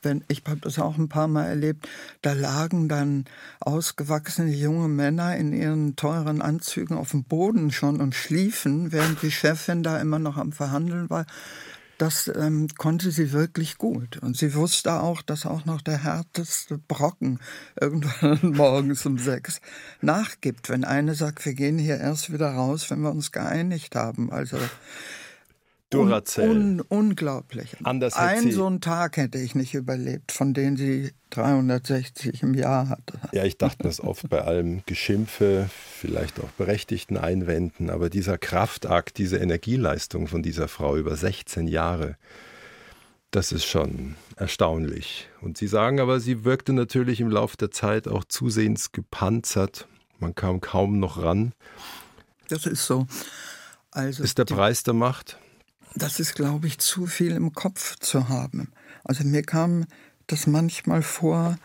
wenn ich habe das auch ein paar Mal erlebt, da lagen dann ausgewachsene junge Männer in ihren teuren Anzügen auf dem Boden schon und schliefen, während die Chefin da immer noch am Verhandeln war. Das ähm, konnte sie wirklich gut. Und sie wusste auch, dass auch noch der härteste Brocken irgendwann morgens um sechs nachgibt, wenn eine sagt, wir gehen hier erst wieder raus, wenn wir uns geeinigt haben. Also Duracell. Un, un, unglaublich. Anders Ein so einen Tag hätte ich nicht überlebt, von denen sie 360 im Jahr hatte. Ja, ich dachte das oft bei allem Geschimpfe, vielleicht auch berechtigten Einwänden, aber dieser Kraftakt, diese Energieleistung von dieser Frau über 16 Jahre, das ist schon erstaunlich. Und Sie sagen aber, sie wirkte natürlich im Laufe der Zeit auch zusehends gepanzert. Man kam kaum noch ran. Das ist so. Also ist der Preis der Macht? Das ist, glaube ich, zu viel im Kopf zu haben. Also mir kam das manchmal vor,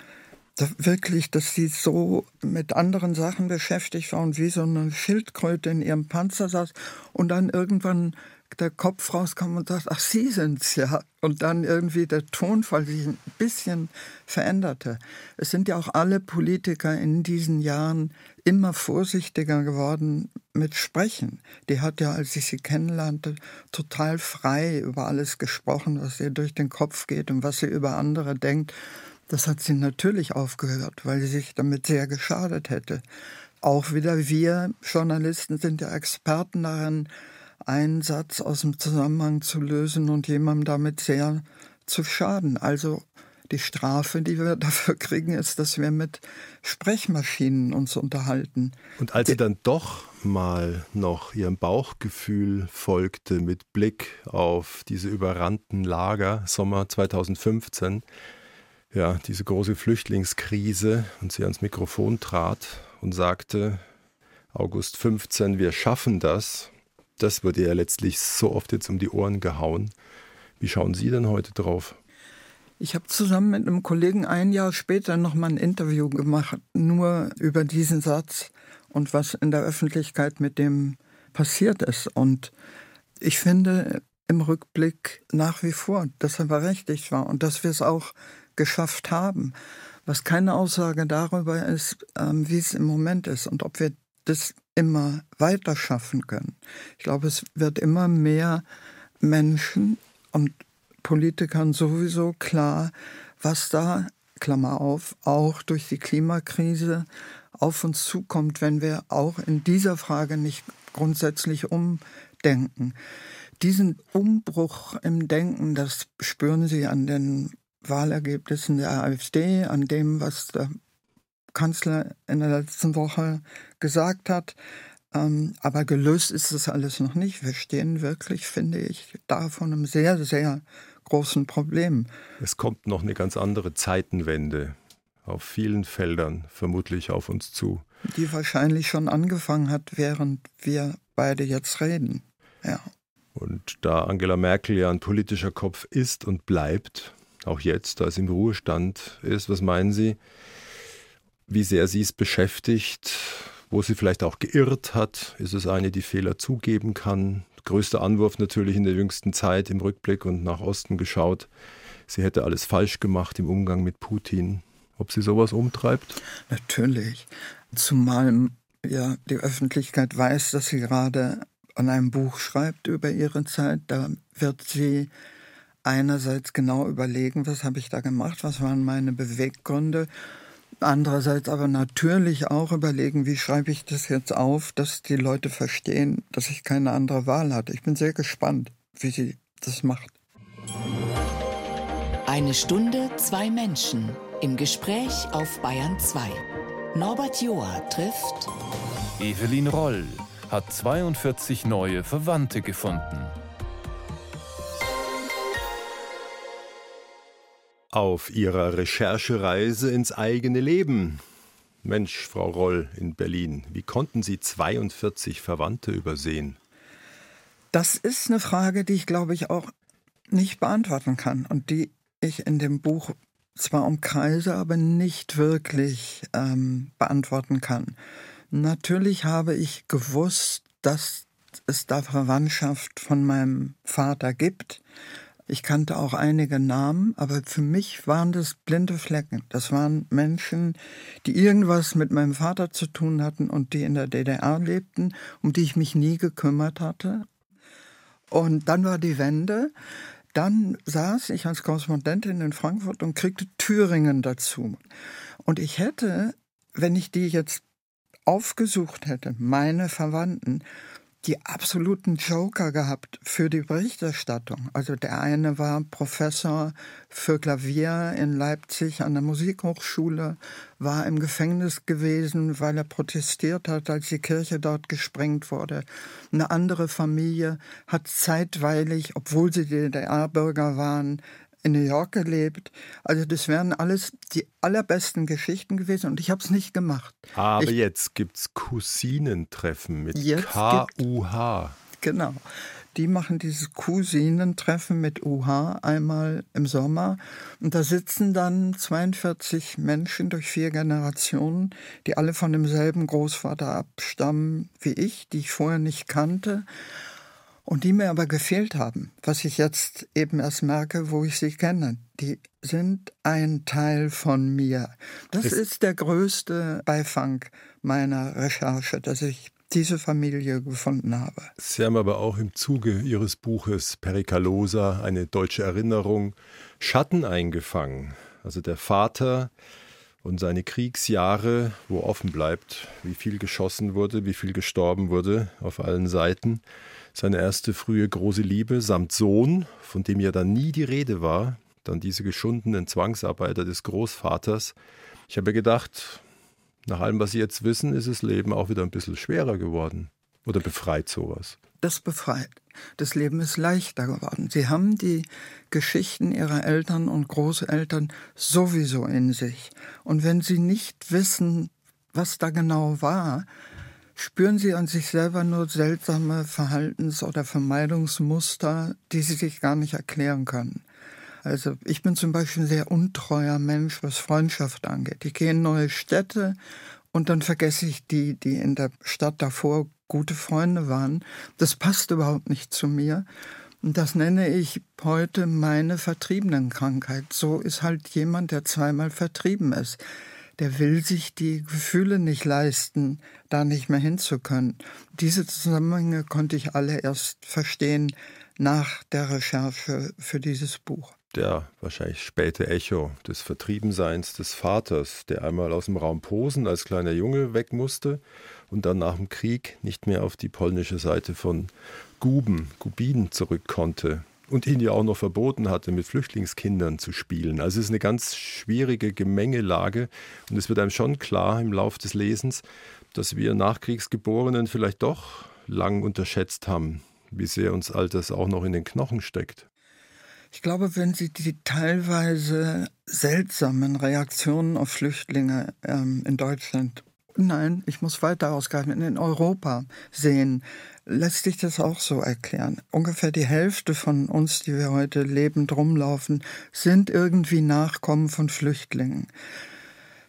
da wirklich, dass sie so mit anderen Sachen beschäftigt war und wie so eine Schildkröte in ihrem Panzer saß und dann irgendwann der Kopf rauskam und sagt, ach, Sie sind's ja. Und dann irgendwie der Tonfall sich ein bisschen veränderte. Es sind ja auch alle Politiker in diesen Jahren immer vorsichtiger geworden mit Sprechen. Die hat ja, als ich sie kennenlernte, total frei über alles gesprochen, was ihr durch den Kopf geht und was sie über andere denkt. Das hat sie natürlich aufgehört, weil sie sich damit sehr geschadet hätte. Auch wieder wir Journalisten sind ja Experten darin, einen Satz aus dem Zusammenhang zu lösen und jemandem damit sehr zu schaden. Also die Strafe, die wir dafür kriegen, ist, dass wir mit Sprechmaschinen uns unterhalten. Und als sie dann doch mal noch ihrem Bauchgefühl folgte mit Blick auf diese überrannten Lager Sommer 2015, ja, diese große Flüchtlingskrise und sie ans Mikrofon trat und sagte, August 15, wir schaffen das, das wurde ja letztlich so oft jetzt um die Ohren gehauen. Wie schauen Sie denn heute drauf? Ich habe zusammen mit einem Kollegen ein Jahr später noch mal ein Interview gemacht, nur über diesen Satz und was in der Öffentlichkeit mit dem passiert ist. Und ich finde im Rückblick nach wie vor, dass er berechtigt war und dass wir es auch geschafft haben. Was keine Aussage darüber ist, ähm, wie es im Moment ist und ob wir das immer weiter schaffen können. Ich glaube, es wird immer mehr Menschen und Politikern sowieso klar, was da, Klammer auf, auch durch die Klimakrise auf uns zukommt, wenn wir auch in dieser Frage nicht grundsätzlich umdenken. Diesen Umbruch im Denken, das spüren Sie an den Wahlergebnissen der AfD, an dem, was der Kanzler in der letzten Woche gesagt hat. Ähm, aber gelöst ist das alles noch nicht. Wir stehen wirklich, finde ich, da vor einem sehr, sehr großen Problem. Es kommt noch eine ganz andere Zeitenwende auf vielen Feldern vermutlich auf uns zu. Die wahrscheinlich schon angefangen hat, während wir beide jetzt reden. Ja. Und da Angela Merkel ja ein politischer Kopf ist und bleibt, auch jetzt, da sie im Ruhestand ist, was meinen Sie, wie sehr sie es beschäftigt, wo sie vielleicht auch geirrt hat. Ist es eine, die Fehler zugeben kann? Größter Anwurf natürlich in der jüngsten Zeit im Rückblick und nach Osten geschaut. Sie hätte alles falsch gemacht im Umgang mit Putin. Ob sie sowas umtreibt? Natürlich. Zumal ja die Öffentlichkeit weiß, dass sie gerade an einem Buch schreibt über ihre Zeit. Da wird sie einerseits genau überlegen, was habe ich da gemacht, was waren meine Beweggründe Andererseits aber natürlich auch überlegen, wie schreibe ich das jetzt auf, dass die Leute verstehen, dass ich keine andere Wahl hatte. Ich bin sehr gespannt, wie sie das macht. Eine Stunde, zwei Menschen im Gespräch auf Bayern 2. Norbert Joa trifft Evelyn Roll hat 42 neue Verwandte gefunden. Auf ihrer Recherchereise ins eigene Leben. Mensch, Frau Roll in Berlin, wie konnten Sie 42 Verwandte übersehen? Das ist eine Frage, die ich glaube ich auch nicht beantworten kann und die ich in dem Buch zwar umkreise, aber nicht wirklich ähm, beantworten kann. Natürlich habe ich gewusst, dass es da Verwandtschaft von meinem Vater gibt. Ich kannte auch einige Namen, aber für mich waren das blinde Flecken. Das waren Menschen, die irgendwas mit meinem Vater zu tun hatten und die in der DDR lebten, um die ich mich nie gekümmert hatte. Und dann war die Wende. Dann saß ich als Korrespondentin in Frankfurt und kriegte Thüringen dazu. Und ich hätte, wenn ich die jetzt aufgesucht hätte, meine Verwandten, die absoluten Joker gehabt für die Berichterstattung. Also der eine war Professor für Klavier in Leipzig an der Musikhochschule, war im Gefängnis gewesen, weil er protestiert hat, als die Kirche dort gesprengt wurde. Eine andere Familie hat zeitweilig, obwohl sie DDR-Bürger waren, in New York gelebt. Also das wären alles die allerbesten Geschichten gewesen und ich habe es nicht gemacht. Aber ich, jetzt gibt es Cousinentreffen mit K-U-H. Genau. die machen dieses Cousinentreffen mit UH einmal im Sommer. Und da sitzen dann 42 Menschen durch vier Generationen, die alle von demselben Großvater abstammen wie ich, die ich vorher nicht kannte und die mir aber gefehlt haben, was ich jetzt eben erst merke, wo ich sie kenne. Die sind ein Teil von mir. Das es ist der größte Beifang meiner Recherche, dass ich diese Familie gefunden habe. Sie haben aber auch im Zuge Ihres Buches Pericalosa, eine deutsche Erinnerung, Schatten eingefangen. Also der Vater und seine Kriegsjahre, wo offen bleibt, wie viel geschossen wurde, wie viel gestorben wurde auf allen Seiten seine erste frühe große Liebe samt Sohn, von dem ja dann nie die Rede war, dann diese geschundenen Zwangsarbeiter des Großvaters. Ich habe gedacht, nach allem, was Sie jetzt wissen, ist das Leben auch wieder ein bisschen schwerer geworden. Oder befreit sowas? Das befreit. Das Leben ist leichter geworden. Sie haben die Geschichten ihrer Eltern und Großeltern sowieso in sich. Und wenn Sie nicht wissen, was da genau war, spüren Sie an sich selber nur seltsame Verhaltens- oder Vermeidungsmuster, die Sie sich gar nicht erklären können. Also ich bin zum Beispiel ein sehr untreuer Mensch, was Freundschaft angeht. Ich gehe in neue Städte und dann vergesse ich die, die in der Stadt davor gute Freunde waren. Das passt überhaupt nicht zu mir. Und das nenne ich heute meine Vertriebenenkrankheit. So ist halt jemand, der zweimal vertrieben ist der will sich die Gefühle nicht leisten, da nicht mehr hinzukönnen. Diese Zusammenhänge konnte ich alle erst verstehen nach der Recherche für dieses Buch. Der wahrscheinlich späte Echo des Vertriebenseins des Vaters, der einmal aus dem Raum Posen als kleiner Junge weg musste und dann nach dem Krieg nicht mehr auf die polnische Seite von Guben, Gubin zurück konnte und ihn ja auch noch verboten hatte, mit Flüchtlingskindern zu spielen. Also es ist eine ganz schwierige Gemengelage und es wird einem schon klar im Lauf des Lesens, dass wir Nachkriegsgeborenen vielleicht doch lang unterschätzt haben, wie sehr uns all das auch noch in den Knochen steckt. Ich glaube, wenn Sie die teilweise seltsamen Reaktionen auf Flüchtlinge ähm, in Deutschland Nein, ich muss weiter ausgreifen. In Europa sehen, lässt sich das auch so erklären. Ungefähr die Hälfte von uns, die wir heute lebend rumlaufen, sind irgendwie Nachkommen von Flüchtlingen.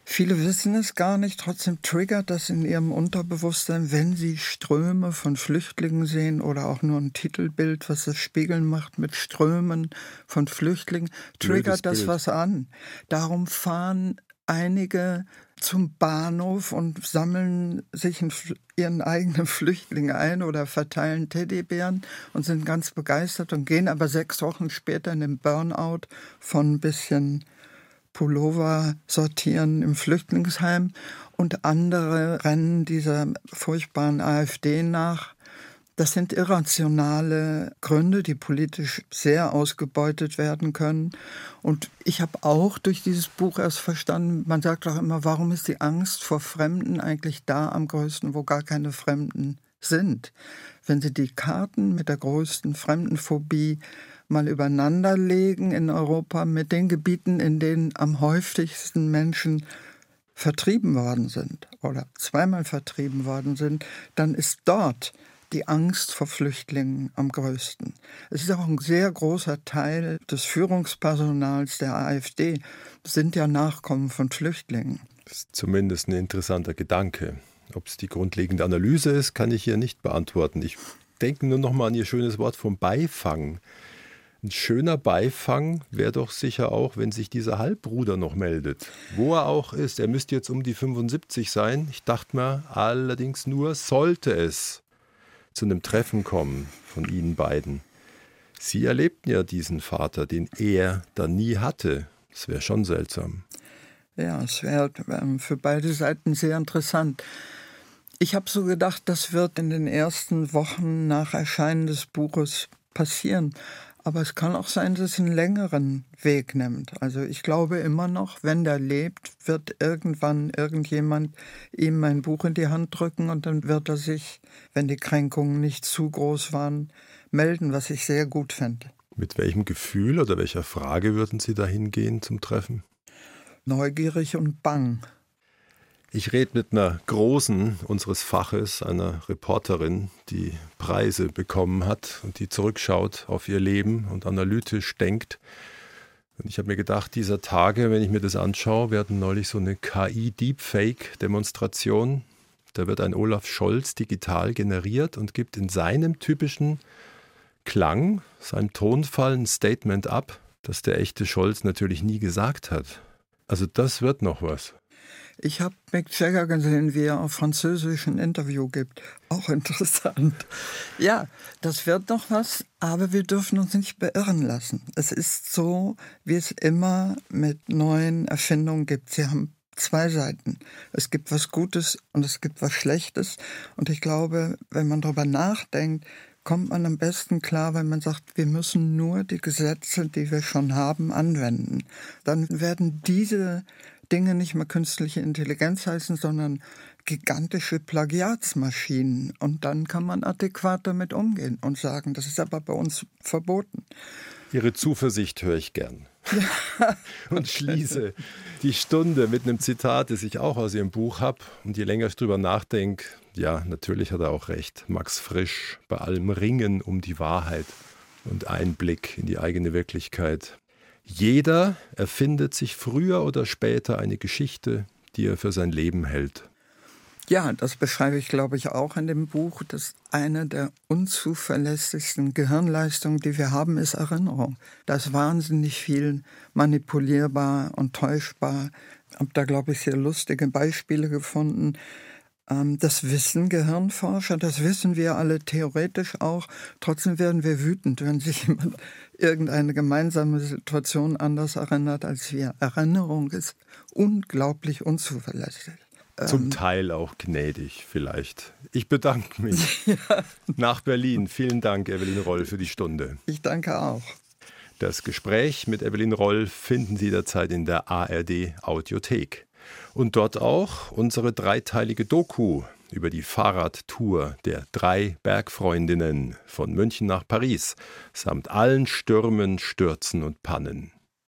Viele wissen es gar nicht, trotzdem triggert das in ihrem Unterbewusstsein, wenn sie Ströme von Flüchtlingen sehen oder auch nur ein Titelbild, was das Spiegeln macht mit Strömen von Flüchtlingen, triggert das was an. Darum fahren einige zum Bahnhof und sammeln sich ihren eigenen Flüchtlinge ein oder verteilen Teddybären und sind ganz begeistert und gehen aber sechs Wochen später in den Burnout von ein bisschen Pullover sortieren im Flüchtlingsheim. Und andere rennen dieser furchtbaren AfD nach das sind irrationale Gründe, die politisch sehr ausgebeutet werden können. Und ich habe auch durch dieses Buch erst verstanden, man sagt auch immer, warum ist die Angst vor Fremden eigentlich da am größten, wo gar keine Fremden sind? Wenn Sie die Karten mit der größten Fremdenphobie mal übereinander legen in Europa mit den Gebieten, in denen am häufigsten Menschen vertrieben worden sind oder zweimal vertrieben worden sind, dann ist dort die Angst vor Flüchtlingen am größten. Es ist auch ein sehr großer Teil des Führungspersonals der AfD, sind ja Nachkommen von Flüchtlingen. Das ist zumindest ein interessanter Gedanke. Ob es die grundlegende Analyse ist, kann ich hier nicht beantworten. Ich denke nur noch mal an Ihr schönes Wort vom Beifang. Ein schöner Beifang wäre doch sicher auch, wenn sich dieser Halbbruder noch meldet. Wo er auch ist. Er müsste jetzt um die 75 sein. Ich dachte mir allerdings nur, sollte es zu einem Treffen kommen von Ihnen beiden. Sie erlebten ja diesen Vater, den er da nie hatte. Das wäre schon seltsam. Ja, es wäre ähm, für beide Seiten sehr interessant. Ich habe so gedacht, das wird in den ersten Wochen nach Erscheinen des Buches passieren. Aber es kann auch sein, dass es einen längeren Weg nimmt. Also ich glaube immer noch, wenn der lebt, wird irgendwann irgendjemand ihm ein Buch in die Hand drücken und dann wird er sich, wenn die Kränkungen nicht zu groß waren, melden, was ich sehr gut fände. Mit welchem Gefühl oder welcher Frage würden Sie dahin gehen zum Treffen? Neugierig und bang. Ich rede mit einer Großen unseres Faches, einer Reporterin, die Preise bekommen hat und die zurückschaut auf ihr Leben und analytisch denkt. Und ich habe mir gedacht, dieser Tage, wenn ich mir das anschaue, wir hatten neulich so eine KI-Deepfake-Demonstration. Da wird ein Olaf Scholz digital generiert und gibt in seinem typischen Klang, seinem Tonfall ein Statement ab, das der echte Scholz natürlich nie gesagt hat. Also das wird noch was. Ich habe Mick Jagger gesehen, wie er auf Französisch ein Interview gibt. Auch interessant. Ja, das wird noch was, aber wir dürfen uns nicht beirren lassen. Es ist so, wie es immer mit neuen Erfindungen gibt. Sie haben zwei Seiten. Es gibt was Gutes und es gibt was Schlechtes. Und ich glaube, wenn man darüber nachdenkt, kommt man am besten klar, wenn man sagt, wir müssen nur die Gesetze, die wir schon haben, anwenden. Dann werden diese Dinge nicht mehr künstliche Intelligenz heißen, sondern gigantische Plagiatsmaschinen. Und dann kann man adäquat damit umgehen und sagen, das ist aber bei uns verboten. Ihre Zuversicht höre ich gern. und schließe die Stunde mit einem Zitat, das ich auch aus Ihrem Buch habe. Und je länger ich drüber nachdenke, ja, natürlich hat er auch recht. Max Frisch bei allem Ringen um die Wahrheit und Einblick in die eigene Wirklichkeit. Jeder erfindet sich früher oder später eine Geschichte, die er für sein Leben hält. Ja, das beschreibe ich, glaube ich, auch in dem Buch. dass eine der unzuverlässigsten Gehirnleistungen, die wir haben, ist Erinnerung. Da ist wahnsinnig viel manipulierbar und täuschbar. Ich habe da, glaube ich, sehr lustige Beispiele gefunden. Ähm, das wissen Gehirnforscher, das wissen wir alle theoretisch auch. Trotzdem werden wir wütend, wenn sich jemand irgendeine gemeinsame Situation anders erinnert als wir. Erinnerung ist unglaublich unzuverlässig. Zum ähm, Teil auch gnädig vielleicht. Ich bedanke mich. ja. Nach Berlin. Vielen Dank, Evelyn Roll, für die Stunde. Ich danke auch. Das Gespräch mit Evelyn Roll finden Sie derzeit in der ARD Audiothek. Und dort auch unsere dreiteilige Doku über die Fahrradtour der drei Bergfreundinnen von München nach Paris samt allen Stürmen, Stürzen und Pannen.